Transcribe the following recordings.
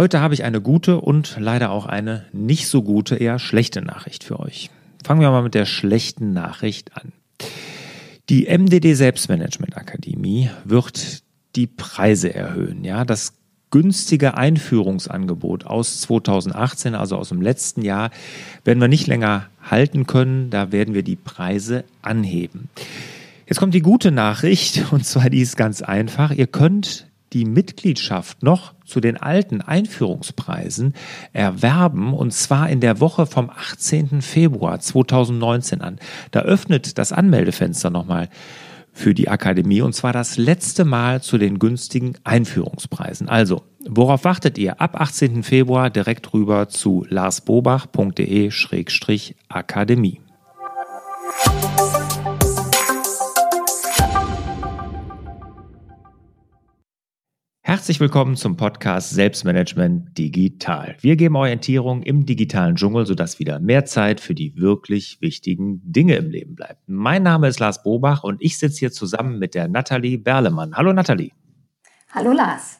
Heute habe ich eine gute und leider auch eine nicht so gute, eher schlechte Nachricht für euch. Fangen wir mal mit der schlechten Nachricht an. Die MDD Selbstmanagement Akademie wird die Preise erhöhen. Ja, das günstige Einführungsangebot aus 2018, also aus dem letzten Jahr, werden wir nicht länger halten können. Da werden wir die Preise anheben. Jetzt kommt die gute Nachricht, und zwar die ist ganz einfach. Ihr könnt die Mitgliedschaft noch zu den alten Einführungspreisen erwerben und zwar in der Woche vom 18. Februar 2019 an. Da öffnet das Anmeldefenster nochmal für die Akademie und zwar das letzte Mal zu den günstigen Einführungspreisen. Also, worauf wartet ihr? Ab 18. Februar direkt rüber zu larsbobach.de-akademie. Herzlich willkommen zum Podcast Selbstmanagement Digital. Wir geben Orientierung im digitalen Dschungel, sodass wieder mehr Zeit für die wirklich wichtigen Dinge im Leben bleibt. Mein Name ist Lars Bobach und ich sitze hier zusammen mit der Nathalie Berlemann. Hallo Nathalie. Hallo Lars.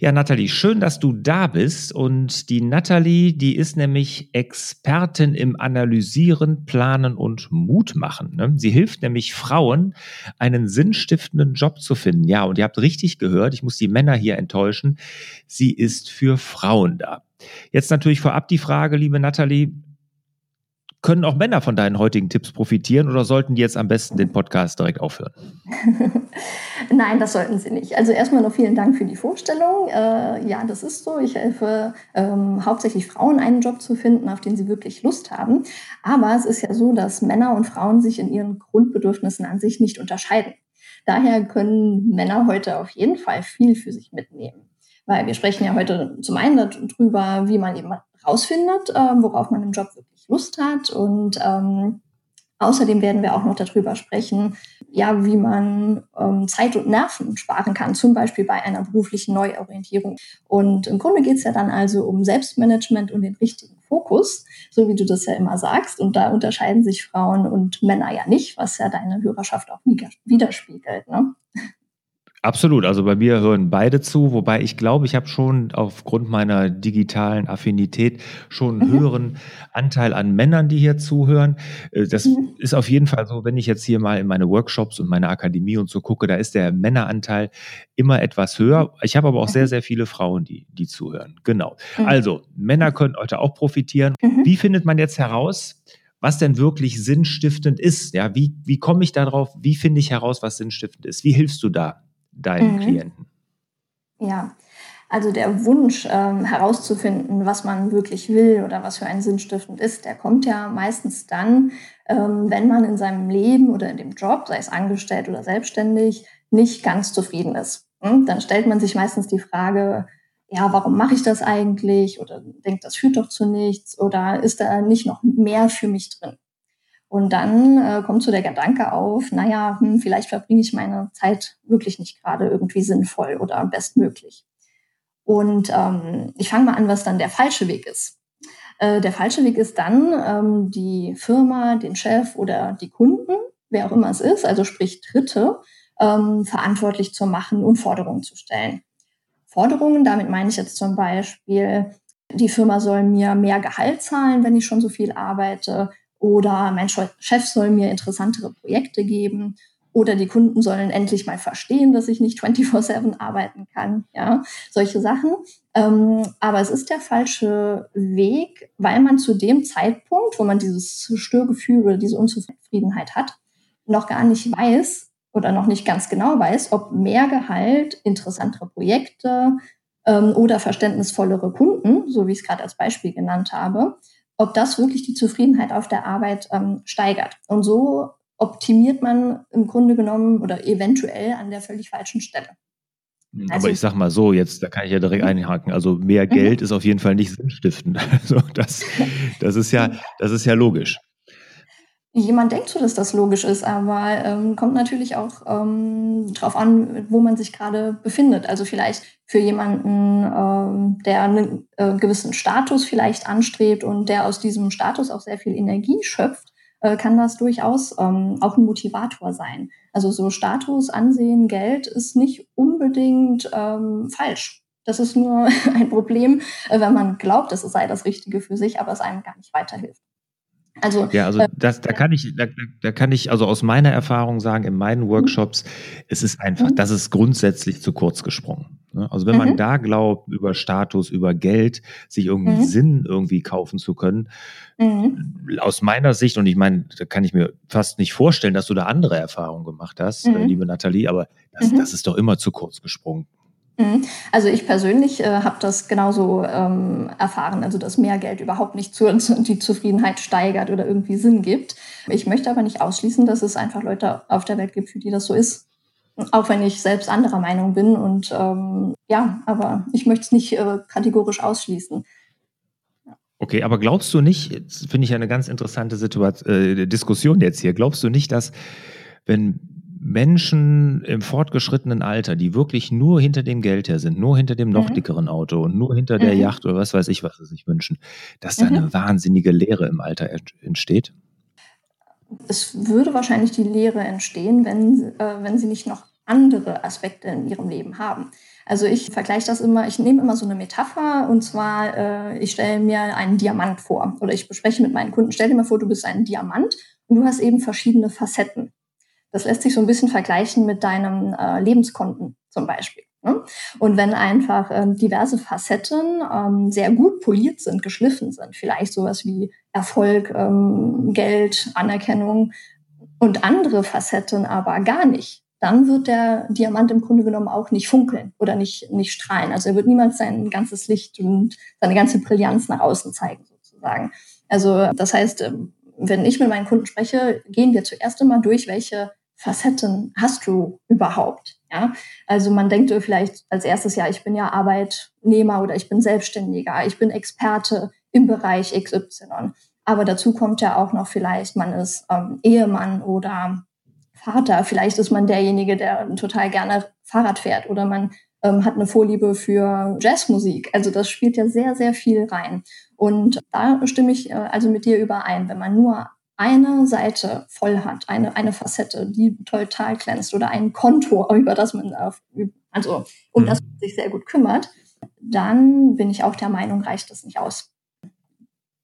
Ja, Nathalie, schön, dass du da bist. Und die Nathalie, die ist nämlich Expertin im Analysieren, Planen und Mut machen. Ne? Sie hilft nämlich Frauen, einen sinnstiftenden Job zu finden. Ja, und ihr habt richtig gehört, ich muss die Männer hier enttäuschen. Sie ist für Frauen da. Jetzt natürlich vorab die Frage, liebe Nathalie, können auch Männer von deinen heutigen Tipps profitieren oder sollten die jetzt am besten den Podcast direkt aufhören? Nein, das sollten sie nicht. Also erstmal noch vielen Dank für die Vorstellung. Äh, ja, das ist so. Ich helfe ähm, hauptsächlich Frauen, einen Job zu finden, auf den sie wirklich Lust haben. Aber es ist ja so, dass Männer und Frauen sich in ihren Grundbedürfnissen an sich nicht unterscheiden. Daher können Männer heute auf jeden Fall viel für sich mitnehmen. Weil wir sprechen ja heute zum einen darüber, wie man eben rausfindet, äh, worauf man im Job wirklich Lust hat. Und ähm, außerdem werden wir auch noch darüber sprechen, ja, wie man ähm, Zeit und Nerven sparen kann, zum Beispiel bei einer beruflichen Neuorientierung. Und im Grunde geht es ja dann also um Selbstmanagement und den richtigen Fokus, so wie du das ja immer sagst. Und da unterscheiden sich Frauen und Männer ja nicht, was ja deine Hörerschaft auch widerspiegelt. Ne? Absolut. Also bei mir hören beide zu, wobei ich glaube, ich habe schon aufgrund meiner digitalen Affinität schon einen mhm. höheren Anteil an Männern, die hier zuhören. Äh, das mhm. ist auf jeden Fall so, wenn ich jetzt hier mal in meine Workshops und meine Akademie und so gucke, da ist der Männeranteil immer etwas höher. Ich habe aber auch sehr, mhm. sehr viele Frauen, die, die zuhören. Genau. Mhm. Also, Männer können heute auch profitieren. Mhm. Wie findet man jetzt heraus, was denn wirklich sinnstiftend ist? Ja, wie, wie komme ich darauf? Wie finde ich heraus, was sinnstiftend ist? Wie hilfst du da? Deinen mhm. Klienten? Ja, also der Wunsch ähm, herauszufinden, was man wirklich will oder was für einen sinnstiftend ist, der kommt ja meistens dann, ähm, wenn man in seinem Leben oder in dem Job, sei es angestellt oder selbstständig, nicht ganz zufrieden ist. Hm? Dann stellt man sich meistens die Frage, ja, warum mache ich das eigentlich? Oder denkt, das führt doch zu nichts? Oder ist da nicht noch mehr für mich drin? Und dann äh, kommt so der Gedanke auf, naja, hm, vielleicht verbringe ich meine Zeit wirklich nicht gerade irgendwie sinnvoll oder bestmöglich. Und ähm, ich fange mal an, was dann der falsche Weg ist. Äh, der falsche Weg ist dann, ähm, die Firma, den Chef oder die Kunden, wer auch immer es ist, also sprich Dritte, ähm, verantwortlich zu machen und Forderungen zu stellen. Forderungen, damit meine ich jetzt zum Beispiel, die Firma soll mir mehr Gehalt zahlen, wenn ich schon so viel arbeite oder mein Chef soll mir interessantere Projekte geben oder die Kunden sollen endlich mal verstehen, dass ich nicht 24/7 arbeiten kann, ja, solche Sachen. Ähm, aber es ist der falsche Weg, weil man zu dem Zeitpunkt, wo man dieses Störgefühl oder diese Unzufriedenheit hat, noch gar nicht weiß oder noch nicht ganz genau weiß, ob mehr Gehalt, interessantere Projekte ähm, oder verständnisvollere Kunden, so wie ich es gerade als Beispiel genannt habe, ob das wirklich die Zufriedenheit auf der Arbeit ähm, steigert. Und so optimiert man im Grunde genommen oder eventuell an der völlig falschen Stelle. Hm, also, Aber ich sag mal so, jetzt, da kann ich ja direkt mhm. einhaken. Also mehr mhm. Geld ist auf jeden Fall nicht sinnstiftend. Also das, das ist ja, das ist ja logisch. Jemand denkt so, dass das logisch ist, aber ähm, kommt natürlich auch ähm, darauf an, wo man sich gerade befindet. Also vielleicht für jemanden, ähm, der einen äh, gewissen Status vielleicht anstrebt und der aus diesem Status auch sehr viel Energie schöpft, äh, kann das durchaus ähm, auch ein Motivator sein. Also so Status, Ansehen, Geld ist nicht unbedingt ähm, falsch. Das ist nur ein Problem, äh, wenn man glaubt, es sei das Richtige für sich, aber es einem gar nicht weiterhilft. Also, ja, also äh, das, da kann ich, da, da, kann ich also aus meiner Erfahrung sagen, in meinen mhm. Workshops, es ist einfach, mhm. das ist grundsätzlich zu kurz gesprungen. Ne? Also wenn mhm. man da glaubt, über Status, über Geld, sich irgendwie mhm. Sinn irgendwie kaufen zu können, mhm. aus meiner Sicht, und ich meine, da kann ich mir fast nicht vorstellen, dass du da andere Erfahrungen gemacht hast, äh, mhm. liebe Nathalie, aber das, das ist doch immer zu kurz gesprungen. Mhm. Also ich persönlich äh, habe das genauso ähm, erfahren, also dass mehr Geld überhaupt nicht zur, die Zufriedenheit steigert oder irgendwie Sinn gibt. Ich möchte aber nicht ausschließen, dass es einfach Leute auf der Welt gibt, für die das so ist. Auch wenn ich selbst anderer Meinung bin und ähm, ja, aber ich möchte es nicht äh, kategorisch ausschließen. Okay, aber glaubst du nicht, finde ich eine ganz interessante Situation, äh, Diskussion jetzt hier, glaubst du nicht, dass wenn Menschen im fortgeschrittenen Alter, die wirklich nur hinter dem Geld her sind, nur hinter dem noch mhm. dickeren Auto und nur hinter der mhm. Yacht oder was weiß ich, was sie sich wünschen, dass da mhm. eine wahnsinnige Leere im Alter entsteht? Es würde wahrscheinlich die Leere entstehen, wenn, äh, wenn sie nicht noch andere Aspekte in ihrem Leben haben. Also ich vergleiche das immer, ich nehme immer so eine Metapher und zwar, äh, ich stelle mir einen Diamant vor oder ich bespreche mit meinen Kunden, stell dir mal vor, du bist ein Diamant und du hast eben verschiedene Facetten. Das lässt sich so ein bisschen vergleichen mit deinem äh, Lebenskonten zum Beispiel. Ne? Und wenn einfach ähm, diverse Facetten ähm, sehr gut poliert sind, geschliffen sind, vielleicht sowas wie Erfolg, ähm, Geld, Anerkennung und andere Facetten aber gar nicht, dann wird der Diamant im Grunde genommen auch nicht funkeln oder nicht, nicht strahlen. Also er wird niemals sein ganzes Licht und seine ganze Brillanz nach außen zeigen, sozusagen. Also das heißt, ähm, wenn ich mit meinen Kunden spreche, gehen wir zuerst einmal durch, welche Facetten hast du überhaupt? Ja, also man denkt vielleicht als erstes, ja, ich bin ja Arbeitnehmer oder ich bin Selbstständiger, ich bin Experte im Bereich XY. Aber dazu kommt ja auch noch vielleicht, man ist ähm, Ehemann oder Vater. Vielleicht ist man derjenige, der total gerne Fahrrad fährt oder man ähm, hat eine Vorliebe für Jazzmusik. Also das spielt ja sehr, sehr viel rein. Und da stimme ich äh, also mit dir überein. Wenn man nur eine Seite voll hat, eine, eine Facette, die total glänzt oder ein Konto, über das man auf, also um mhm. das man sich sehr gut kümmert, dann bin ich auch der Meinung, reicht das nicht aus.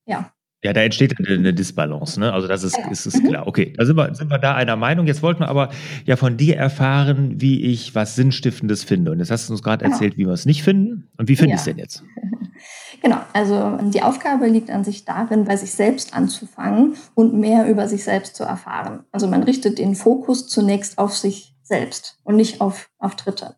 Ja. Ja, da entsteht eine Disbalance, ne? Also das ist, ist, ist mhm. klar. Okay, da sind wir, sind wir da einer Meinung. Jetzt wollten wir aber ja von dir erfahren, wie ich was Sinnstiftendes finde. Und jetzt hast du uns gerade genau. erzählt, wie wir es nicht finden. Und wie finde ja. ich es denn jetzt? Genau, also die Aufgabe liegt an sich darin, bei sich selbst anzufangen und mehr über sich selbst zu erfahren. Also man richtet den Fokus zunächst auf sich selbst und nicht auf, auf Dritte.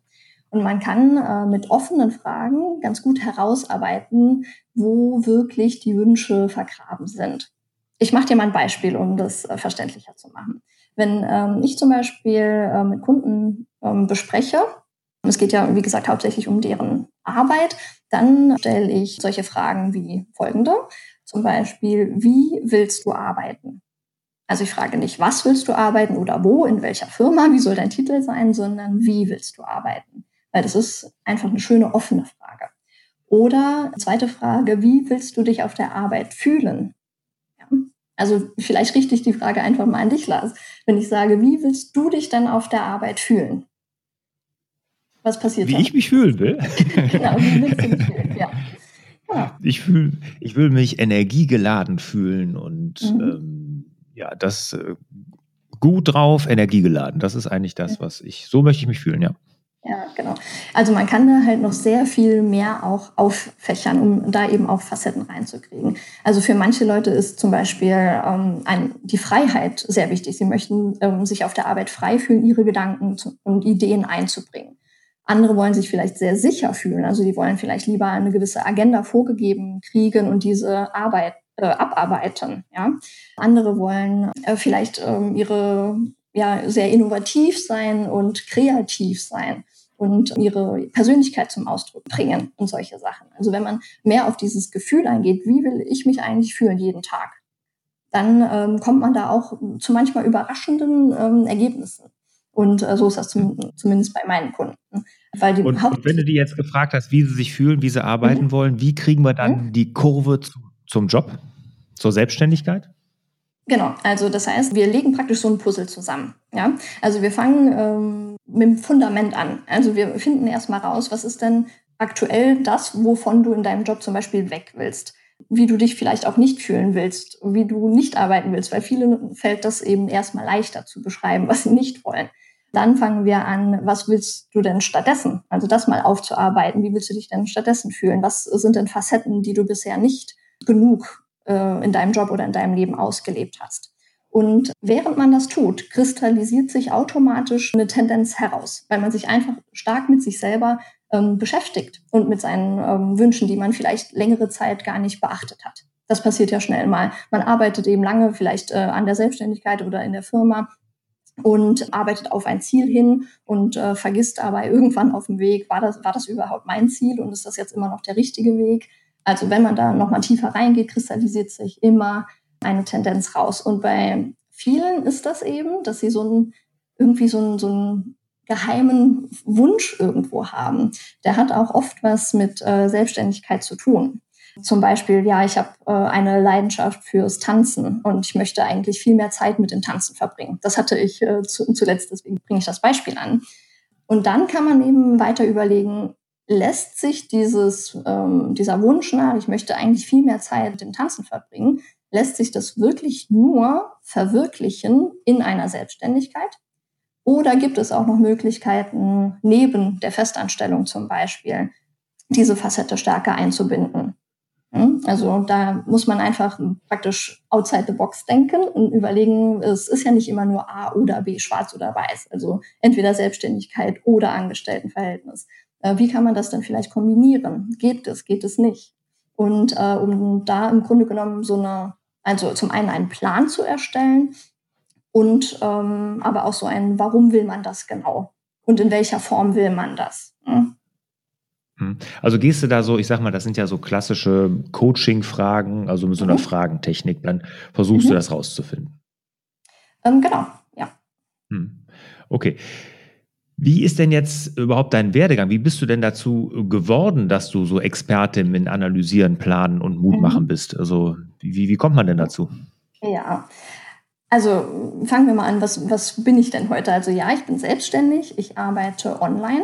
Und man kann äh, mit offenen Fragen ganz gut herausarbeiten, wo wirklich die Wünsche vergraben sind. Ich mache dir mal ein Beispiel, um das äh, verständlicher zu machen. Wenn ähm, ich zum Beispiel äh, mit Kunden ähm, bespreche, es geht ja, wie gesagt, hauptsächlich um deren Arbeit, dann stelle ich solche Fragen wie folgende. Zum Beispiel, wie willst du arbeiten? Also ich frage nicht, was willst du arbeiten oder wo, in welcher Firma, wie soll dein Titel sein, sondern wie willst du arbeiten? Weil das ist einfach eine schöne offene Frage. Oder zweite Frage, wie willst du dich auf der Arbeit fühlen? Ja. Also vielleicht richte ich die Frage einfach mal an dich, Lars. Wenn ich sage, wie willst du dich dann auf der Arbeit fühlen? Was passiert Wie dann? ich mich fühlen will. genau, wie willst du mich fühlen, ja. ja. Ich, fühl, ich will mich energiegeladen fühlen und mhm. ähm, ja, das äh, gut drauf, energiegeladen. Das ist eigentlich das, was ich, so möchte ich mich fühlen, ja. Ja, genau. Also man kann da halt noch sehr viel mehr auch auffächern, um da eben auch Facetten reinzukriegen. Also für manche Leute ist zum Beispiel ähm, ein, die Freiheit sehr wichtig. Sie möchten ähm, sich auf der Arbeit frei fühlen, ihre Gedanken zu, und Ideen einzubringen. Andere wollen sich vielleicht sehr sicher fühlen. Also die wollen vielleicht lieber eine gewisse Agenda vorgegeben kriegen und diese Arbeit äh, abarbeiten. Ja? Andere wollen äh, vielleicht ähm, ihre ja sehr innovativ sein und kreativ sein und ihre Persönlichkeit zum Ausdruck bringen und solche Sachen. Also wenn man mehr auf dieses Gefühl eingeht, wie will ich mich eigentlich fühlen jeden Tag, dann ähm, kommt man da auch zu manchmal überraschenden ähm, Ergebnissen. Und äh, so ist das zum, zumindest bei meinen Kunden. Weil die und, und, wenn du die jetzt gefragt hast, wie sie sich fühlen, wie sie arbeiten mhm. wollen, wie kriegen wir dann mhm. die Kurve zu, zum Job, zur Selbstständigkeit? Genau, also das heißt, wir legen praktisch so ein Puzzle zusammen. Ja? Also wir fangen ähm, mit dem Fundament an. Also wir finden erstmal raus, was ist denn aktuell das, wovon du in deinem Job zum Beispiel weg willst? Wie du dich vielleicht auch nicht fühlen willst, wie du nicht arbeiten willst, weil vielen fällt das eben erstmal leichter zu beschreiben, was sie nicht wollen. Dann fangen wir an, was willst du denn stattdessen? Also das mal aufzuarbeiten. Wie willst du dich denn stattdessen fühlen? Was sind denn Facetten, die du bisher nicht genug äh, in deinem Job oder in deinem Leben ausgelebt hast? Und während man das tut, kristallisiert sich automatisch eine Tendenz heraus, weil man sich einfach stark mit sich selber ähm, beschäftigt und mit seinen ähm, Wünschen, die man vielleicht längere Zeit gar nicht beachtet hat. Das passiert ja schnell mal. Man arbeitet eben lange vielleicht äh, an der Selbstständigkeit oder in der Firma und arbeitet auf ein Ziel hin und äh, vergisst dabei irgendwann auf dem Weg, war das, war das überhaupt mein Ziel und ist das jetzt immer noch der richtige Weg? Also wenn man da nochmal tiefer reingeht, kristallisiert sich immer eine Tendenz raus. Und bei vielen ist das eben, dass sie so ein, irgendwie so ein, so ein geheimen Wunsch irgendwo haben. Der hat auch oft was mit äh, Selbstständigkeit zu tun. Zum Beispiel, ja, ich habe äh, eine Leidenschaft fürs Tanzen und ich möchte eigentlich viel mehr Zeit mit dem Tanzen verbringen. Das hatte ich äh, zu, zuletzt, deswegen bringe ich das Beispiel an. Und dann kann man eben weiter überlegen, lässt sich dieses, ähm, dieser Wunsch nach, ich möchte eigentlich viel mehr Zeit mit dem Tanzen verbringen, lässt sich das wirklich nur verwirklichen in einer Selbstständigkeit? Oder gibt es auch noch Möglichkeiten, neben der Festanstellung zum Beispiel, diese Facette stärker einzubinden? Also da muss man einfach praktisch outside the box denken und überlegen, es ist ja nicht immer nur A oder B, schwarz oder weiß. Also entweder Selbstständigkeit oder Angestelltenverhältnis. Äh, wie kann man das denn vielleicht kombinieren? Geht es, geht es nicht? Und äh, um da im Grunde genommen so eine also zum einen einen Plan zu erstellen und ähm, aber auch so ein, warum will man das genau und in welcher Form will man das. Hm? Hm? Also gehst du da so, ich sag mal, das sind ja so klassische Coaching-Fragen, also mit so einer mhm. Fragentechnik, dann versuchst mhm. du das rauszufinden. Ähm, genau, ja. Hm. Okay. Wie ist denn jetzt überhaupt dein Werdegang? Wie bist du denn dazu geworden, dass du so Expertin in Analysieren, Planen und Mut machen mhm. bist? Also wie, wie kommt man denn dazu? Ja, also fangen wir mal an, was, was bin ich denn heute? Also ja, ich bin selbstständig, ich arbeite online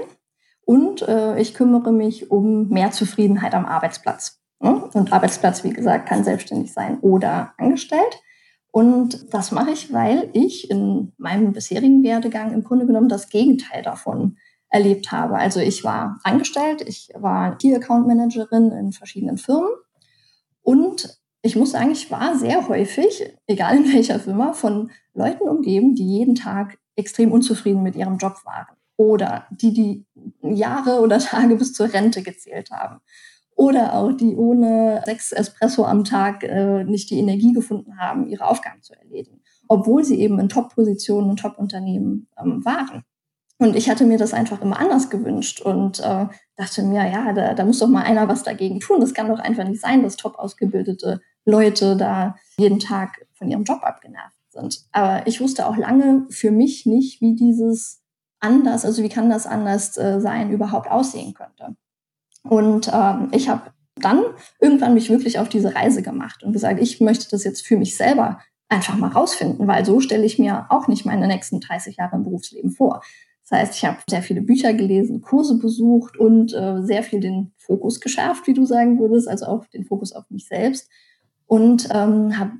und äh, ich kümmere mich um mehr Zufriedenheit am Arbeitsplatz. Und Arbeitsplatz, wie gesagt, kann selbstständig sein oder angestellt. Und das mache ich, weil ich in meinem bisherigen Werdegang im Grunde genommen das Gegenteil davon erlebt habe. Also ich war angestellt, ich war Key Account Managerin in verschiedenen Firmen und ich muss sagen, ich war sehr häufig, egal in welcher Firma, von Leuten umgeben, die jeden Tag extrem unzufrieden mit ihrem Job waren oder die die Jahre oder Tage bis zur Rente gezählt haben oder auch die ohne sechs Espresso am Tag äh, nicht die Energie gefunden haben, ihre Aufgaben zu erledigen, obwohl sie eben in Top-Positionen und Top-Unternehmen ähm, waren. Und ich hatte mir das einfach immer anders gewünscht und äh, dachte mir, ja, da, da muss doch mal einer was dagegen tun. Das kann doch einfach nicht sein, dass top ausgebildete Leute da jeden Tag von ihrem Job abgenervt sind. Aber ich wusste auch lange für mich nicht, wie dieses anders, also wie kann das anders äh, sein, überhaupt aussehen könnte. Und ähm, ich habe dann irgendwann mich wirklich auf diese Reise gemacht und gesagt, ich möchte das jetzt für mich selber einfach mal rausfinden, weil so stelle ich mir auch nicht meine nächsten 30 Jahre im Berufsleben vor. Das heißt, ich habe sehr viele Bücher gelesen, Kurse besucht und äh, sehr viel den Fokus geschärft, wie du sagen würdest, also auch den Fokus auf mich selbst und ähm, habe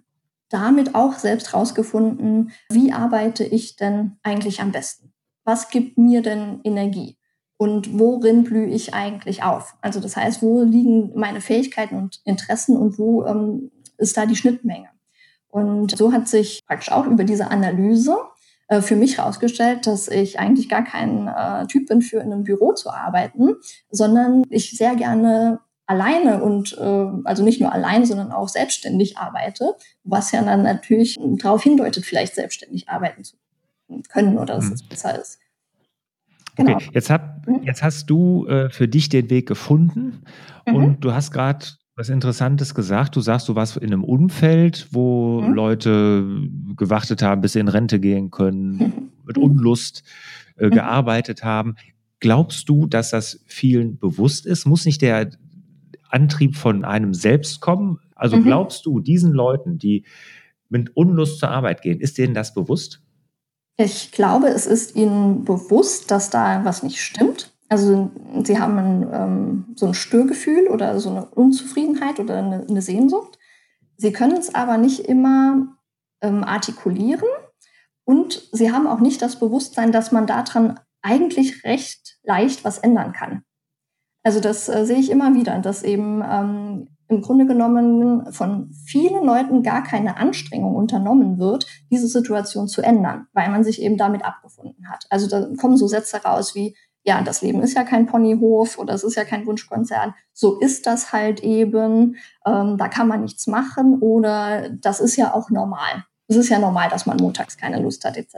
damit auch selbst rausgefunden, wie arbeite ich denn eigentlich am besten? Was gibt mir denn Energie? und worin blühe ich eigentlich auf? Also das heißt, wo liegen meine Fähigkeiten und Interessen und wo ähm, ist da die Schnittmenge? Und so hat sich praktisch auch über diese Analyse äh, für mich herausgestellt, dass ich eigentlich gar kein äh, Typ bin, für in einem Büro zu arbeiten, sondern ich sehr gerne alleine und äh, also nicht nur allein, sondern auch selbstständig arbeite, was ja dann natürlich darauf hindeutet, vielleicht selbstständig arbeiten zu können oder dass mhm. es besser ist. Genau. Okay, jetzt, hab, mhm. jetzt hast du äh, für dich den Weg gefunden mhm. und du hast gerade was Interessantes gesagt. Du sagst, du warst in einem Umfeld, wo mhm. Leute gewartet haben, bis sie in Rente gehen können, mit Unlust äh, mhm. gearbeitet haben. Glaubst du, dass das vielen bewusst ist? Muss nicht der Antrieb von einem selbst kommen? Also mhm. glaubst du, diesen Leuten, die mit Unlust zur Arbeit gehen, ist denen das bewusst? Ich glaube, es ist ihnen bewusst, dass da was nicht stimmt. Also sie haben ein, ähm, so ein Störgefühl oder so eine Unzufriedenheit oder eine, eine Sehnsucht. Sie können es aber nicht immer ähm, artikulieren und sie haben auch nicht das Bewusstsein, dass man daran eigentlich recht leicht was ändern kann. Also das äh, sehe ich immer wieder, dass eben ähm, im Grunde genommen von vielen Leuten gar keine Anstrengung unternommen wird, diese Situation zu ändern, weil man sich eben damit abgefunden hat. Also da kommen so Sätze raus wie, ja, das Leben ist ja kein Ponyhof oder es ist ja kein Wunschkonzert. So ist das halt eben. Ähm, da kann man nichts machen oder das ist ja auch normal es ist ja normal, dass man montags keine Lust hat, etc.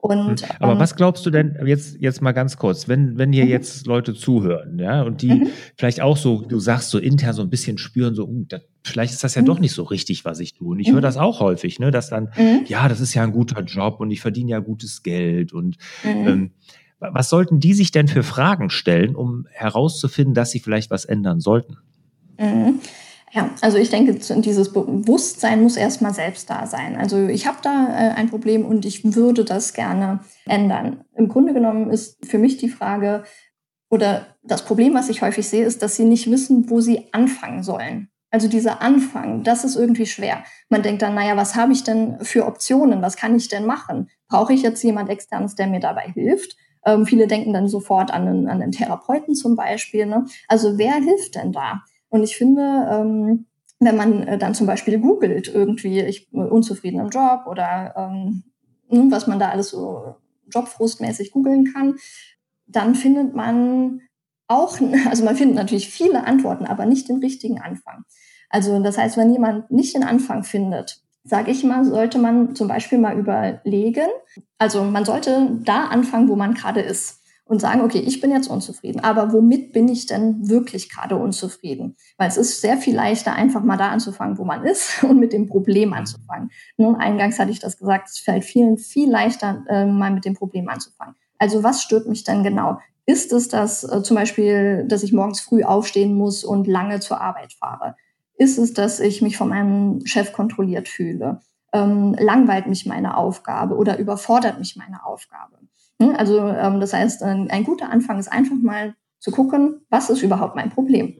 Und, hm. Aber ähm, was glaubst du denn, jetzt, jetzt mal ganz kurz, wenn, wenn hier mhm. jetzt Leute zuhören, ja, und die mhm. vielleicht auch so, du sagst so intern so ein bisschen spüren, so, uh, das, vielleicht ist das ja mhm. doch nicht so richtig, was ich tue. Und ich höre das auch häufig, ne, dass dann, ja, das ist ja ein guter Job und ich verdiene ja gutes Geld. Und ähm, was sollten die sich denn für Fragen stellen, um herauszufinden, dass sie vielleicht was ändern sollten? Ja, also ich denke, dieses Bewusstsein muss erstmal selbst da sein. Also ich habe da äh, ein Problem und ich würde das gerne ändern. Im Grunde genommen ist für mich die Frage oder das Problem, was ich häufig sehe, ist, dass sie nicht wissen, wo sie anfangen sollen. Also dieser Anfang, das ist irgendwie schwer. Man denkt dann, naja, was habe ich denn für Optionen? Was kann ich denn machen? Brauche ich jetzt jemand externes, der mir dabei hilft? Ähm, viele denken dann sofort an einen, an Therapeuten zum Beispiel. Ne? Also wer hilft denn da? Und ich finde, ähm, wenn man äh, dann zum Beispiel googelt, irgendwie, ich bin unzufrieden im Job oder ähm, hm, was man da alles so jobfrustmäßig googeln kann, dann findet man auch, also man findet natürlich viele Antworten, aber nicht den richtigen Anfang. Also das heißt, wenn jemand nicht den Anfang findet, sage ich mal, sollte man zum Beispiel mal überlegen, also man sollte da anfangen, wo man gerade ist und sagen, okay, ich bin jetzt unzufrieden, aber womit bin ich denn wirklich gerade unzufrieden? Weil es ist sehr viel leichter, einfach mal da anzufangen, wo man ist und mit dem Problem anzufangen. Nun, eingangs hatte ich das gesagt, es fällt vielen viel leichter, äh, mal mit dem Problem anzufangen. Also was stört mich denn genau? Ist es das äh, zum Beispiel, dass ich morgens früh aufstehen muss und lange zur Arbeit fahre? Ist es, dass ich mich von meinem Chef kontrolliert fühle? Ähm, langweilt mich meine Aufgabe oder überfordert mich meine Aufgabe? Hm, also ähm, das heißt, ein, ein guter Anfang ist einfach mal zu gucken, was ist überhaupt mein Problem.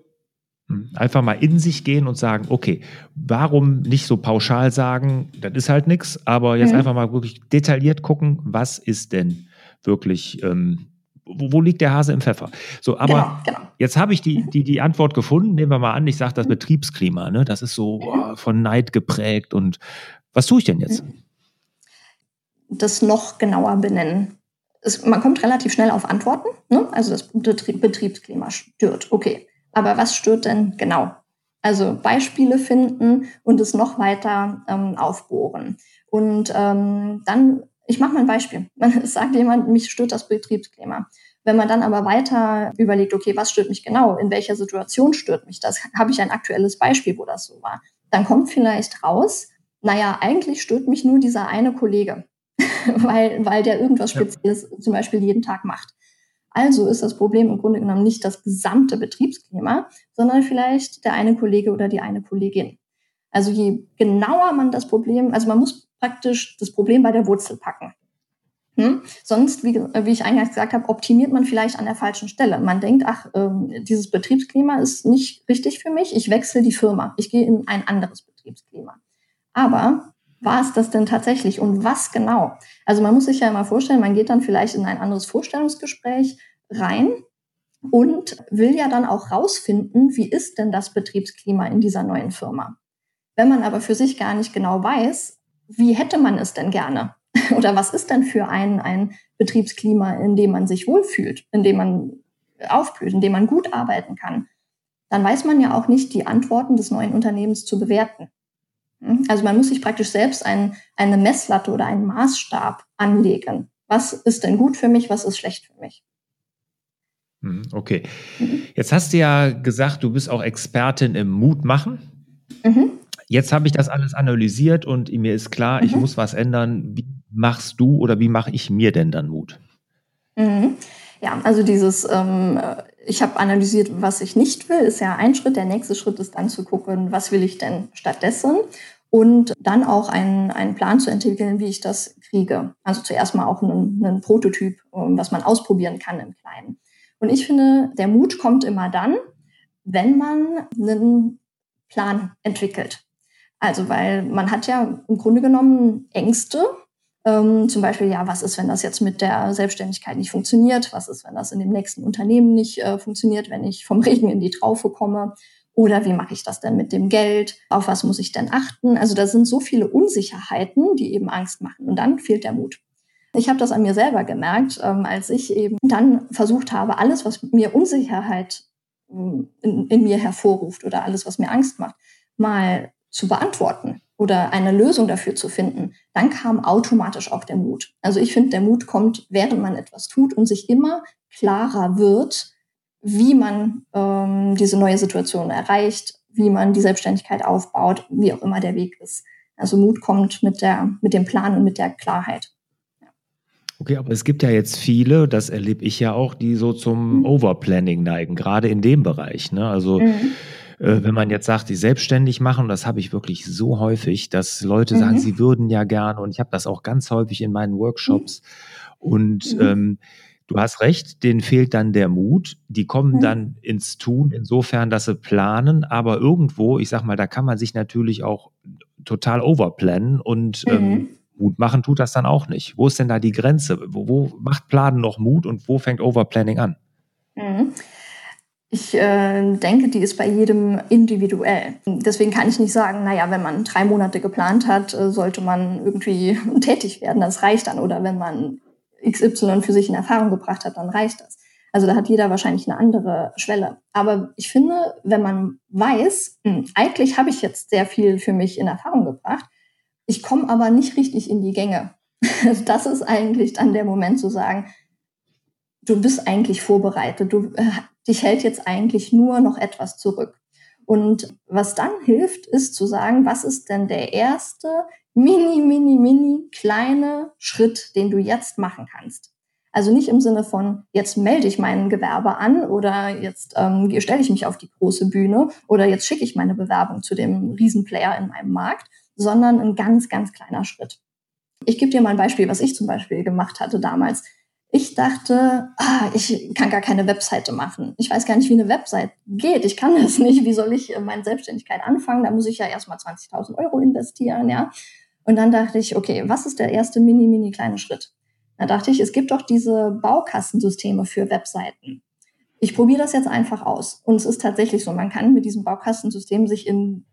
Hm, einfach mal in sich gehen und sagen, okay, warum nicht so pauschal sagen, das ist halt nichts, aber jetzt mhm. einfach mal wirklich detailliert gucken, was ist denn wirklich, ähm, wo, wo, liegt der Hase im Pfeffer? So, aber genau, genau. jetzt habe ich die, die, die Antwort gefunden. Nehmen wir mal an, ich sage das Betriebsklima, ne? das ist so oh, von Neid geprägt. Und was tue ich denn jetzt? Das noch genauer benennen es, man kommt relativ schnell auf Antworten. Ne? Also das Betriebsklima stört. Okay. Aber was stört denn genau? Also Beispiele finden und es noch weiter ähm, aufbohren. Und ähm, dann, ich mache mal ein Beispiel. Man sagt jemand, mich stört das Betriebsklima. Wenn man dann aber weiter überlegt, okay, was stört mich genau? In welcher Situation stört mich das? Habe ich ein aktuelles Beispiel, wo das so war? Dann kommt vielleicht raus, naja, eigentlich stört mich nur dieser eine Kollege. weil, weil der irgendwas Spezielles ja. zum Beispiel jeden Tag macht. Also ist das Problem im Grunde genommen nicht das gesamte Betriebsklima, sondern vielleicht der eine Kollege oder die eine Kollegin. Also je genauer man das Problem, also man muss praktisch das Problem bei der Wurzel packen. Hm? Sonst, wie, wie ich eingangs gesagt habe, optimiert man vielleicht an der falschen Stelle. Man denkt, ach, ähm, dieses Betriebsklima ist nicht richtig für mich, ich wechsle die Firma, ich gehe in ein anderes Betriebsklima. Aber war es das denn tatsächlich und was genau? Also man muss sich ja mal vorstellen, man geht dann vielleicht in ein anderes Vorstellungsgespräch rein und will ja dann auch rausfinden, wie ist denn das Betriebsklima in dieser neuen Firma. Wenn man aber für sich gar nicht genau weiß, wie hätte man es denn gerne? Oder was ist denn für ein, ein Betriebsklima, in dem man sich wohlfühlt, in dem man aufblüht, in dem man gut arbeiten kann? Dann weiß man ja auch nicht, die Antworten des neuen Unternehmens zu bewerten. Also man muss sich praktisch selbst ein, eine Messlatte oder einen Maßstab anlegen. Was ist denn gut für mich, was ist schlecht für mich? Hm, okay. Mhm. Jetzt hast du ja gesagt, du bist auch Expertin im Mut machen. Mhm. Jetzt habe ich das alles analysiert und mir ist klar, mhm. ich muss was ändern. Wie machst du oder wie mache ich mir denn dann Mut? Ja, also dieses, ähm, ich habe analysiert, was ich nicht will, ist ja ein Schritt. Der nächste Schritt ist dann zu gucken, was will ich denn stattdessen? Und dann auch einen, einen Plan zu entwickeln, wie ich das kriege. Also zuerst mal auch einen, einen Prototyp, ähm, was man ausprobieren kann im Kleinen. Und ich finde, der Mut kommt immer dann, wenn man einen Plan entwickelt. Also, weil man hat ja im Grunde genommen Ängste. Ähm, zum Beispiel, ja, was ist, wenn das jetzt mit der Selbstständigkeit nicht funktioniert? Was ist, wenn das in dem nächsten Unternehmen nicht äh, funktioniert, wenn ich vom Regen in die Traufe komme? Oder wie mache ich das denn mit dem Geld? Auf was muss ich denn achten? Also da sind so viele Unsicherheiten, die eben Angst machen. Und dann fehlt der Mut. Ich habe das an mir selber gemerkt, ähm, als ich eben dann versucht habe, alles, was mir Unsicherheit ähm, in, in mir hervorruft oder alles, was mir Angst macht, mal zu beantworten oder eine Lösung dafür zu finden, dann kam automatisch auch der Mut. Also ich finde, der Mut kommt, während man etwas tut und sich immer klarer wird, wie man ähm, diese neue Situation erreicht, wie man die Selbstständigkeit aufbaut, wie auch immer der Weg ist. Also Mut kommt mit der, mit dem Plan und mit der Klarheit. Okay, aber es gibt ja jetzt viele, das erlebe ich ja auch, die so zum mhm. Overplanning neigen, gerade in dem Bereich. Ne? Also mhm. Äh, wenn man jetzt sagt, die selbstständig machen, und das habe ich wirklich so häufig, dass Leute mhm. sagen, sie würden ja gerne, und ich habe das auch ganz häufig in meinen Workshops. Und mhm. ähm, du hast recht, denen fehlt dann der Mut. Die kommen mhm. dann ins Tun, insofern, dass sie planen, aber irgendwo, ich sag mal, da kann man sich natürlich auch total overplanen und ähm, mhm. Mut machen tut das dann auch nicht. Wo ist denn da die Grenze? Wo, wo macht Planen noch Mut und wo fängt Overplanning an? Mhm. Ich äh, denke, die ist bei jedem individuell. Deswegen kann ich nicht sagen, naja, wenn man drei Monate geplant hat, äh, sollte man irgendwie tätig werden. Das reicht dann. Oder wenn man XY für sich in Erfahrung gebracht hat, dann reicht das. Also da hat jeder wahrscheinlich eine andere Schwelle. Aber ich finde, wenn man weiß, mh, hm, eigentlich habe ich jetzt sehr viel für mich in Erfahrung gebracht, ich komme aber nicht richtig in die Gänge. Das ist eigentlich dann der Moment zu sagen, du bist eigentlich vorbereitet, du, äh, dich hält jetzt eigentlich nur noch etwas zurück. Und was dann hilft, ist zu sagen, was ist denn der erste mini, mini, mini kleine Schritt, den du jetzt machen kannst? Also nicht im Sinne von, jetzt melde ich mein Gewerbe an oder jetzt ähm, stelle ich mich auf die große Bühne oder jetzt schicke ich meine Bewerbung zu dem Riesenplayer in meinem Markt, sondern ein ganz, ganz kleiner Schritt. Ich gebe dir mal ein Beispiel, was ich zum Beispiel gemacht hatte damals. Ich dachte, ah, ich kann gar keine Webseite machen. Ich weiß gar nicht, wie eine Webseite geht. Ich kann das nicht. Wie soll ich meine Selbstständigkeit anfangen? Da muss ich ja erstmal 20.000 Euro investieren, ja. Und dann dachte ich, okay, was ist der erste mini, mini kleine Schritt? Da dachte ich, es gibt doch diese Baukastensysteme für Webseiten. Ich probiere das jetzt einfach aus. Und es ist tatsächlich so, man kann mit diesem Baukastensystem sich in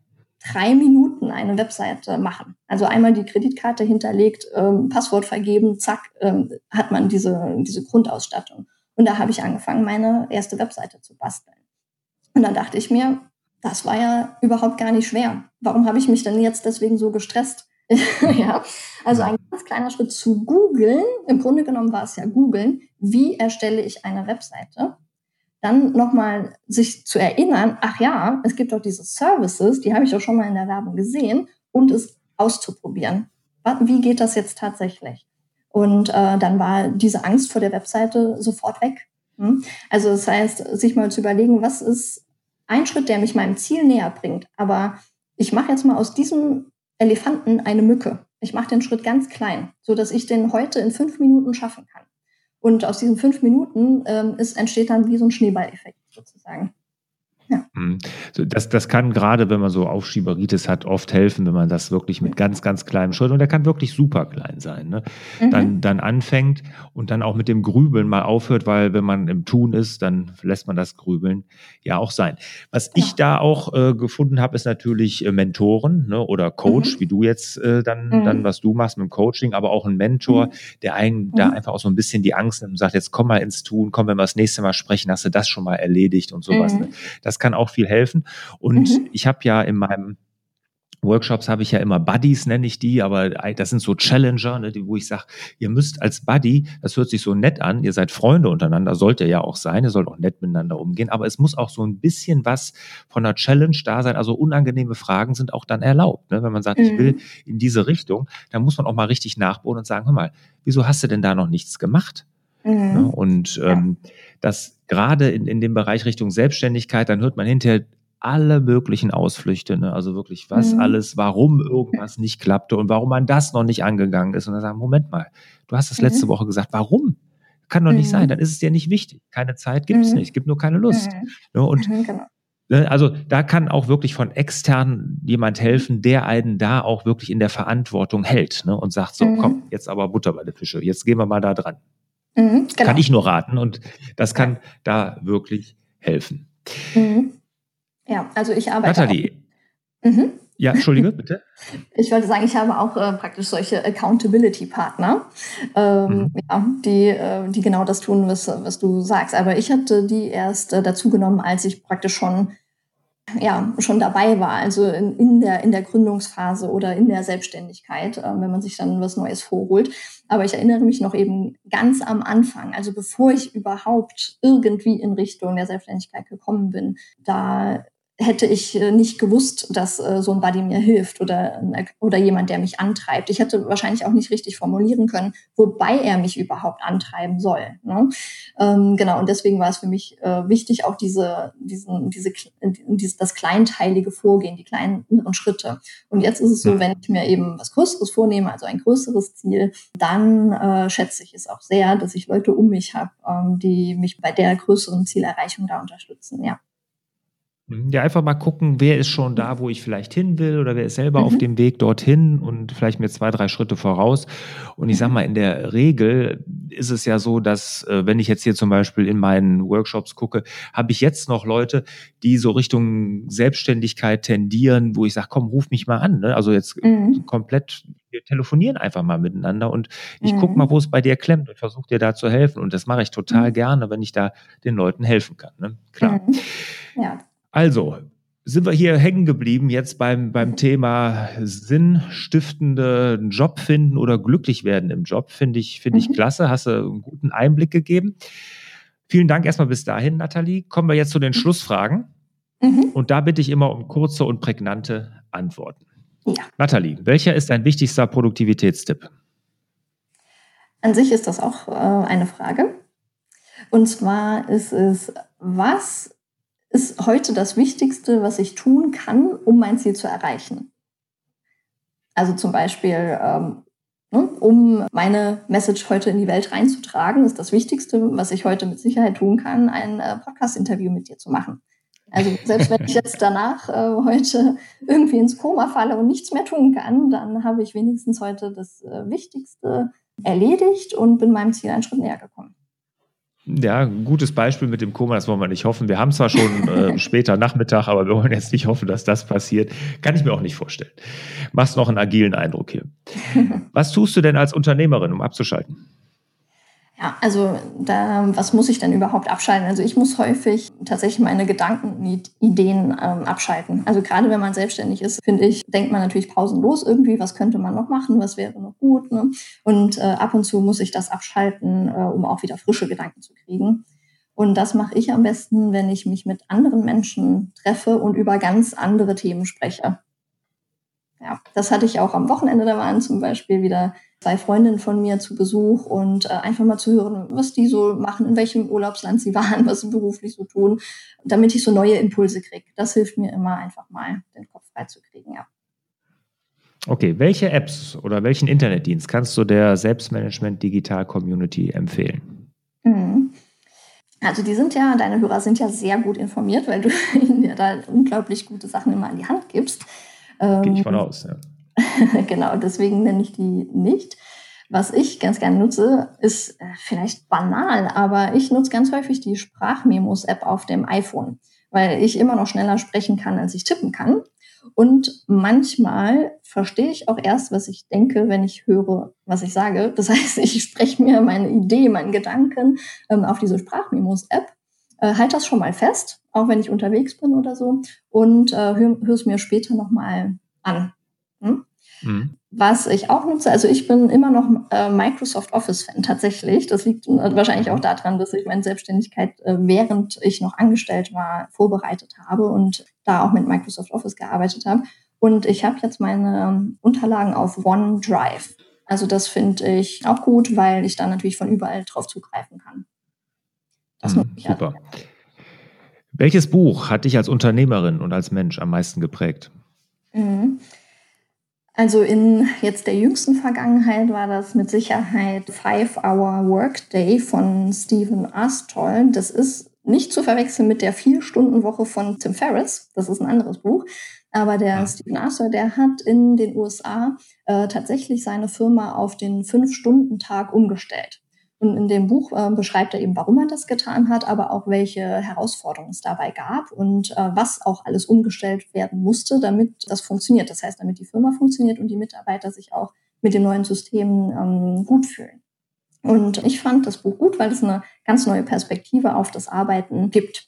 drei Minuten eine Webseite machen. Also einmal die Kreditkarte hinterlegt, ähm, Passwort vergeben, zack, ähm, hat man diese, diese Grundausstattung. Und da habe ich angefangen, meine erste Webseite zu basteln. Und dann dachte ich mir, das war ja überhaupt gar nicht schwer. Warum habe ich mich denn jetzt deswegen so gestresst? ja, also ein ganz kleiner Schritt zu googeln. Im Grunde genommen war es ja googeln. Wie erstelle ich eine Webseite? Dann nochmal sich zu erinnern, ach ja, es gibt doch diese Services, die habe ich doch schon mal in der Werbung gesehen und es auszuprobieren. Wie geht das jetzt tatsächlich? Und äh, dann war diese Angst vor der Webseite sofort weg. Hm? Also das heißt, sich mal zu überlegen, was ist ein Schritt, der mich meinem Ziel näher bringt. Aber ich mache jetzt mal aus diesem Elefanten eine Mücke. Ich mache den Schritt ganz klein, so dass ich den heute in fünf Minuten schaffen kann. Und aus diesen fünf Minuten ähm, ist, entsteht dann wie so ein Schneeballeffekt sozusagen. Ja. Mhm. Das, das kann gerade, wenn man so Aufschieberitis hat, oft helfen, wenn man das wirklich mit ganz, ganz kleinem Schritt, und der kann wirklich super klein sein, ne? Mhm. dann, dann anfängt und dann auch mit dem Grübeln mal aufhört, weil wenn man im Tun ist, dann lässt man das Grübeln ja auch sein. Was ja. ich da auch äh, gefunden habe, ist natürlich äh, Mentoren ne? oder Coach, mhm. wie du jetzt äh, dann, mhm. dann, was du machst mit dem Coaching, aber auch ein Mentor, mhm. der einen da mhm. einfach auch so ein bisschen die Angst nimmt und sagt, jetzt komm mal ins Tun, komm, wenn wir das nächste Mal sprechen, hast du das schon mal erledigt und sowas. Ne? Das das kann auch viel helfen. Und mhm. ich habe ja in meinem Workshops habe ich ja immer Buddies, nenne ich die, aber das sind so Challenger, ne, wo ich sage, ihr müsst als Buddy, das hört sich so nett an, ihr seid Freunde untereinander, sollt ihr ja auch sein, ihr sollt auch nett miteinander umgehen, aber es muss auch so ein bisschen was von der Challenge da sein. Also unangenehme Fragen sind auch dann erlaubt. Ne? Wenn man sagt, mhm. ich will mhm. in diese Richtung, dann muss man auch mal richtig nachbohren und sagen, hör mal, wieso hast du denn da noch nichts gemacht? Mhm. Ne? Und ähm, ja. das gerade in, in dem Bereich Richtung Selbstständigkeit, dann hört man hinterher alle möglichen Ausflüchte, ne? also wirklich was mhm. alles, warum irgendwas nicht klappte und warum man das noch nicht angegangen ist. Und dann sagen, Moment mal, du hast das letzte mhm. Woche gesagt, warum? Kann doch nicht mhm. sein, dann ist es dir nicht wichtig. Keine Zeit gibt es mhm. nicht, es gibt nur keine Lust. Mhm. Ne, und mhm, genau. Ne, also da kann auch wirklich von extern jemand helfen, der einen da auch wirklich in der Verantwortung hält ne, und sagt, so, mhm. komm, jetzt aber Butter bei der Fische, jetzt gehen wir mal da dran. Mhm, genau. Kann ich nur raten und das kann da wirklich helfen. Mhm. Ja, also ich arbeite. Nathalie. Mhm. Ja, entschuldige, bitte. Ich wollte sagen, ich habe auch äh, praktisch solche Accountability-Partner, ähm, mhm. ja, die, äh, die genau das tun, was, was du sagst. Aber ich hatte die erst äh, dazu genommen, als ich praktisch schon ja, schon dabei war, also in, in, der, in der Gründungsphase oder in der Selbstständigkeit, äh, wenn man sich dann was Neues vorholt. Aber ich erinnere mich noch eben ganz am Anfang, also bevor ich überhaupt irgendwie in Richtung der Selbstständigkeit gekommen bin, da hätte ich äh, nicht gewusst, dass äh, so ein Buddy mir hilft oder, oder jemand, der mich antreibt. Ich hätte wahrscheinlich auch nicht richtig formulieren können, wobei er mich überhaupt antreiben soll. Ne? Ähm, genau, und deswegen war es für mich äh, wichtig, auch diese, diesen, diese, diese, das kleinteilige Vorgehen, die kleineren Schritte. Und jetzt ist es so, wenn ich mir eben was Größeres vornehme, also ein größeres Ziel, dann äh, schätze ich es auch sehr, dass ich Leute um mich habe, ähm, die mich bei der größeren Zielerreichung da unterstützen. Ja. Mhm. Ja, einfach mal gucken, wer ist schon da, wo ich vielleicht hin will oder wer ist selber mhm. auf dem Weg dorthin und vielleicht mir zwei, drei Schritte voraus. Und ich sag mhm. mal, in der Regel ist es ja so, dass äh, wenn ich jetzt hier zum Beispiel in meinen Workshops gucke, habe ich jetzt noch Leute, die so Richtung Selbstständigkeit tendieren, wo ich sage, komm, ruf mich mal an. Ne? Also jetzt mhm. komplett, wir telefonieren einfach mal miteinander und ich mhm. guck mal, wo es bei dir klemmt und versuche dir da zu helfen. Und das mache ich total mhm. gerne, wenn ich da den Leuten helfen kann. Ne? Klar. Ja. Also, sind wir hier hängen geblieben jetzt beim, beim Thema sinnstiftende Job finden oder glücklich werden im Job. Finde ich, finde ich mhm. klasse. Hast du einen guten Einblick gegeben. Vielen Dank erstmal bis dahin, Nathalie. Kommen wir jetzt zu den mhm. Schlussfragen. Mhm. Und da bitte ich immer um kurze und prägnante Antworten. Ja. Nathalie, welcher ist dein wichtigster Produktivitätstipp? An sich ist das auch äh, eine Frage. Und zwar ist es, was ist heute das Wichtigste, was ich tun kann, um mein Ziel zu erreichen. Also zum Beispiel, ähm, ne, um meine Message heute in die Welt reinzutragen, ist das Wichtigste, was ich heute mit Sicherheit tun kann, ein äh, Podcast-Interview mit dir zu machen. Also selbst wenn ich jetzt danach äh, heute irgendwie ins Koma falle und nichts mehr tun kann, dann habe ich wenigstens heute das äh, Wichtigste erledigt und bin meinem Ziel einen Schritt näher gekommen. Ja, ein gutes Beispiel mit dem Koma, das wollen wir nicht hoffen. Wir haben zwar schon äh, später Nachmittag, aber wir wollen jetzt nicht hoffen, dass das passiert. Kann ich mir auch nicht vorstellen. Machst noch einen agilen Eindruck hier. Was tust du denn als Unternehmerin, um abzuschalten? Ja, also da, was muss ich denn überhaupt abschalten? Also ich muss häufig tatsächlich meine Gedanken, Ideen ähm, abschalten. Also gerade wenn man selbstständig ist, finde ich, denkt man natürlich pausenlos irgendwie, was könnte man noch machen, was wäre noch gut. Ne? Und äh, ab und zu muss ich das abschalten, äh, um auch wieder frische Gedanken zu kriegen. Und das mache ich am besten, wenn ich mich mit anderen Menschen treffe und über ganz andere Themen spreche. Ja, das hatte ich auch am Wochenende. Da waren zum Beispiel wieder zwei Freundinnen von mir zu Besuch und äh, einfach mal zu hören, was die so machen, in welchem Urlaubsland sie waren, was sie beruflich so tun, damit ich so neue Impulse kriege. Das hilft mir immer einfach mal, den Kopf frei zu kriegen, ja. Okay, welche Apps oder welchen Internetdienst kannst du der Selbstmanagement Digital Community empfehlen? Mhm. Also die sind ja, deine Hörer sind ja sehr gut informiert, weil du ihnen ja da unglaublich gute Sachen immer an die Hand gibst. Gehe ich von ähm, aus, ja. genau, deswegen nenne ich die nicht. Was ich ganz gerne nutze, ist äh, vielleicht banal, aber ich nutze ganz häufig die Sprachmemos-App auf dem iPhone, weil ich immer noch schneller sprechen kann, als ich tippen kann. Und manchmal verstehe ich auch erst, was ich denke, wenn ich höre, was ich sage. Das heißt, ich spreche mir meine Idee, meinen Gedanken ähm, auf diese Sprachmemos-App, äh, halte das schon mal fest, auch wenn ich unterwegs bin oder so, und äh, höre es mir später nochmal an. Hm? Mhm. Was ich auch nutze, also ich bin immer noch äh, Microsoft Office-Fan tatsächlich. Das liegt äh, wahrscheinlich auch daran, dass ich meine Selbstständigkeit, äh, während ich noch angestellt war, vorbereitet habe und da auch mit Microsoft Office gearbeitet habe. Und ich habe jetzt meine ähm, Unterlagen auf OneDrive. Also das finde ich auch gut, weil ich da natürlich von überall drauf zugreifen kann. Das mhm, super. Also. Welches Buch hat dich als Unternehmerin und als Mensch am meisten geprägt? Mhm. Also in jetzt der jüngsten Vergangenheit war das mit Sicherheit Five Hour Workday von Stephen Astol. Das ist nicht zu verwechseln mit der Vier-Stunden-Woche von Tim Ferriss. Das ist ein anderes Buch. Aber der ja. Stephen Astol, der hat in den USA äh, tatsächlich seine Firma auf den Fünf-Stunden-Tag umgestellt. Und in dem Buch äh, beschreibt er eben, warum er das getan hat, aber auch welche Herausforderungen es dabei gab und äh, was auch alles umgestellt werden musste, damit das funktioniert. Das heißt, damit die Firma funktioniert und die Mitarbeiter sich auch mit den neuen Systemen ähm, gut fühlen. Und ich fand das Buch gut, weil es eine ganz neue Perspektive auf das Arbeiten gibt.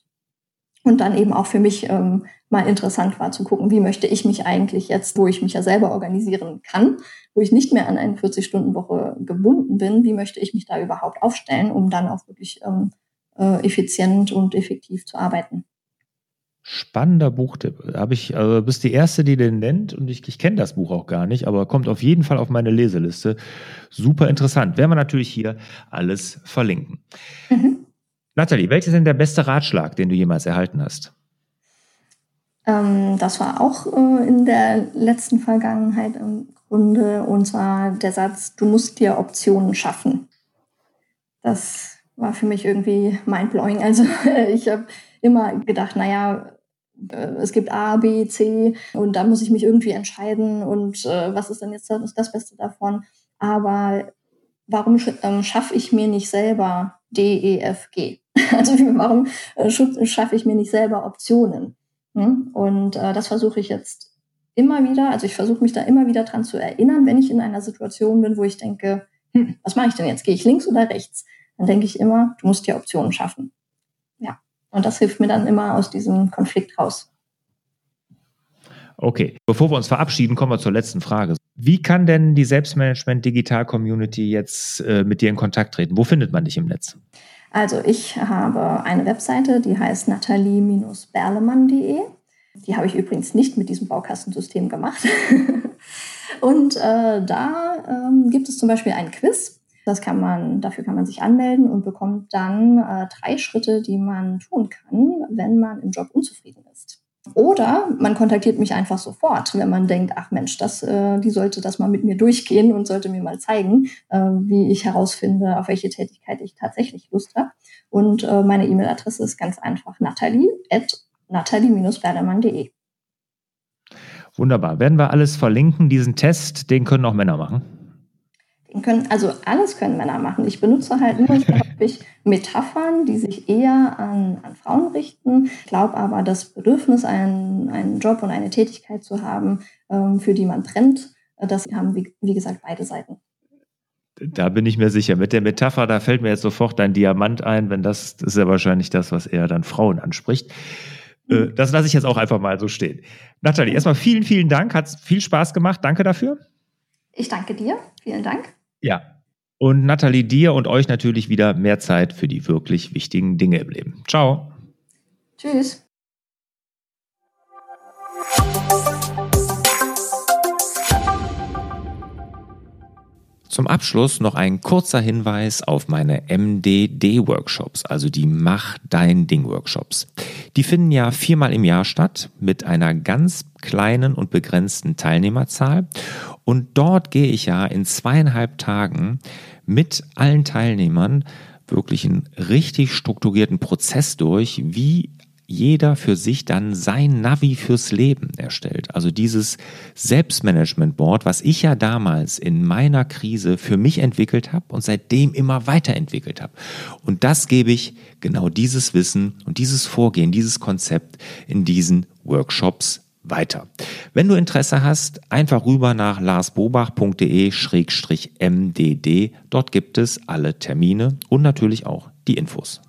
Und dann eben auch für mich ähm, mal interessant war zu gucken, wie möchte ich mich eigentlich jetzt, wo ich mich ja selber organisieren kann, wo ich nicht mehr an eine 40-Stunden-Woche gebunden bin, wie möchte ich mich da überhaupt aufstellen, um dann auch wirklich ähm, äh, effizient und effektiv zu arbeiten. Spannender Buchtipp. Habe ich, also bist die erste, die den nennt und ich, ich kenne das Buch auch gar nicht, aber kommt auf jeden Fall auf meine Leseliste. Super interessant. Werden wir natürlich hier alles verlinken. Mhm. Nathalie, welches ist denn der beste Ratschlag, den du jemals erhalten hast? Ähm, das war auch äh, in der letzten Vergangenheit im Grunde, und zwar der Satz, du musst dir Optionen schaffen. Das war für mich irgendwie mindblowing. Also ich habe immer gedacht, naja, äh, es gibt A, B, C und da muss ich mich irgendwie entscheiden und äh, was ist denn jetzt das, das Beste davon? Aber warum ähm, schaffe ich mir nicht selber D, E, F, G? Also warum äh, schaffe ich mir nicht selber Optionen? Hm? Und äh, das versuche ich jetzt immer wieder, also ich versuche mich da immer wieder dran zu erinnern, wenn ich in einer Situation bin, wo ich denke, hm, was mache ich denn jetzt? Gehe ich links oder rechts? Dann denke ich immer, du musst dir Optionen schaffen. Ja. Und das hilft mir dann immer aus diesem Konflikt raus. Okay, bevor wir uns verabschieden, kommen wir zur letzten Frage. Wie kann denn die Selbstmanagement Digital Community jetzt äh, mit dir in Kontakt treten? Wo findet man dich im Netz? Also ich habe eine Webseite, die heißt natalie-berlemann.de. Die habe ich übrigens nicht mit diesem Baukastensystem gemacht. Und äh, da ähm, gibt es zum Beispiel ein Quiz. Das kann man, dafür kann man sich anmelden und bekommt dann äh, drei Schritte, die man tun kann, wenn man im Job unzufrieden ist. Oder man kontaktiert mich einfach sofort, wenn man denkt, ach Mensch, das, äh, die sollte das mal mit mir durchgehen und sollte mir mal zeigen, äh, wie ich herausfinde, auf welche Tätigkeit ich tatsächlich Lust habe. Und äh, meine E-Mail-Adresse ist ganz einfach natalie at natalie-berlemann.de. Wunderbar. Werden wir alles verlinken, diesen Test, den können auch Männer machen? Können, also alles können Männer machen. Ich benutze halt nur häufig Metaphern, die sich eher an, an Frauen richten. Ich glaube aber, das Bedürfnis, einen, einen Job und eine Tätigkeit zu haben, ähm, für die man brennt, äh, das haben, wie, wie gesagt, beide Seiten. Da bin ich mir sicher. Mit der Metapher, da fällt mir jetzt sofort dein Diamant ein, wenn das, das ist ja wahrscheinlich das, was eher dann Frauen anspricht. Äh, mhm. Das lasse ich jetzt auch einfach mal so stehen. Nathalie, erstmal vielen, vielen Dank. Hat viel Spaß gemacht. Danke dafür. Ich danke dir. Vielen Dank. Ja. Und Nathalie, dir und euch natürlich wieder mehr Zeit für die wirklich wichtigen Dinge im Leben. Ciao. Tschüss. Zum Abschluss noch ein kurzer Hinweis auf meine MDD-Workshops, also die Mach dein Ding-Workshops. Die finden ja viermal im Jahr statt mit einer ganz kleinen und begrenzten Teilnehmerzahl. Und dort gehe ich ja in zweieinhalb Tagen mit allen Teilnehmern wirklich einen richtig strukturierten Prozess durch, wie jeder für sich dann sein Navi fürs Leben erstellt. Also dieses Selbstmanagement Board, was ich ja damals in meiner Krise für mich entwickelt habe und seitdem immer weiterentwickelt habe. Und das gebe ich genau dieses Wissen und dieses Vorgehen, dieses Konzept in diesen Workshops weiter. Wenn du Interesse hast, einfach rüber nach larsbobach.de-mdd. Dort gibt es alle Termine und natürlich auch die Infos.